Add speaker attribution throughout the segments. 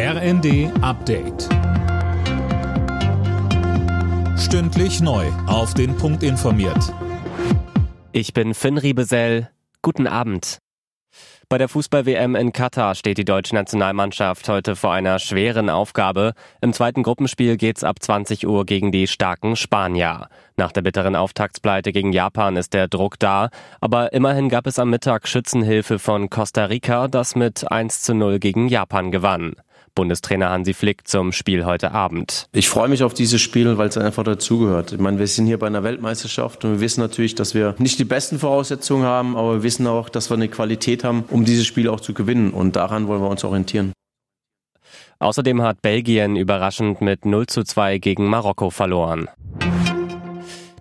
Speaker 1: RND Update. Stündlich neu. Auf den Punkt informiert.
Speaker 2: Ich bin Finn Riebesell. Guten Abend. Bei der Fußball-WM in Katar steht die deutsche Nationalmannschaft heute vor einer schweren Aufgabe. Im zweiten Gruppenspiel geht's ab 20 Uhr gegen die starken Spanier. Nach der bitteren Auftaktspleite gegen Japan ist der Druck da, aber immerhin gab es am Mittag Schützenhilfe von Costa Rica, das mit 1 zu 0 gegen Japan gewann. Bundestrainer Hansi Flick zum Spiel heute Abend.
Speaker 3: Ich freue mich auf dieses Spiel, weil es einfach dazugehört. Ich meine, wir sind hier bei einer Weltmeisterschaft und wir wissen natürlich, dass wir nicht die besten Voraussetzungen haben, aber wir wissen auch, dass wir eine Qualität haben, um dieses Spiel auch zu gewinnen. Und daran wollen wir uns orientieren.
Speaker 2: Außerdem hat Belgien überraschend mit 0 zu 2 gegen Marokko verloren.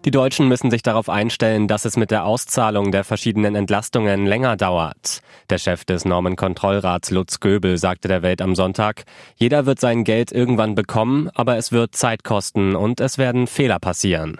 Speaker 2: Die Deutschen müssen sich darauf einstellen, dass es mit der Auszahlung der verschiedenen Entlastungen länger dauert. Der Chef des Normenkontrollrats Lutz Göbel sagte der Welt am Sonntag, jeder wird sein Geld irgendwann bekommen, aber es wird Zeit kosten und es werden Fehler passieren.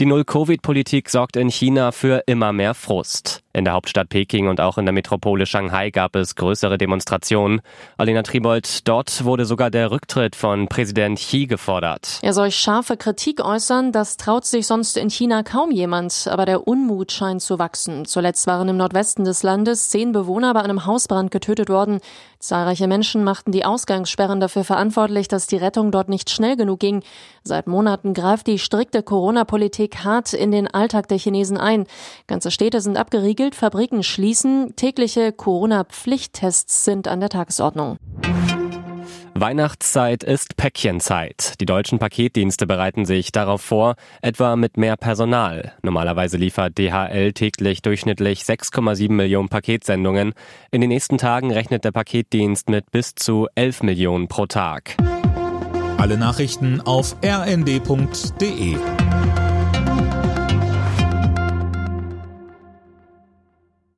Speaker 2: Die Null-Covid-Politik sorgt in China für immer mehr Frust. In der Hauptstadt Peking und auch in der Metropole Shanghai gab es größere Demonstrationen. Alina Tribold, dort wurde sogar der Rücktritt von Präsident Xi gefordert.
Speaker 4: Er soll scharfe Kritik äußern, das traut sich sonst in China kaum jemand, aber der Unmut scheint zu wachsen. Zuletzt waren im Nordwesten des Landes zehn Bewohner bei einem Hausbrand getötet worden. Zahlreiche Menschen machten die Ausgangssperren dafür verantwortlich, dass die Rettung dort nicht schnell genug ging. Seit Monaten greift die strikte Corona-Politik hart in den Alltag der Chinesen ein. Ganze Städte sind abgeriegelt, gilt, Fabriken schließen, tägliche Corona-Pflichttests sind an der Tagesordnung.
Speaker 2: Weihnachtszeit ist Päckchenzeit. Die deutschen Paketdienste bereiten sich darauf vor, etwa mit mehr Personal. Normalerweise liefert DHL täglich durchschnittlich 6,7 Millionen Paketsendungen. In den nächsten Tagen rechnet der Paketdienst mit bis zu 11 Millionen pro Tag.
Speaker 1: Alle Nachrichten auf rnd.de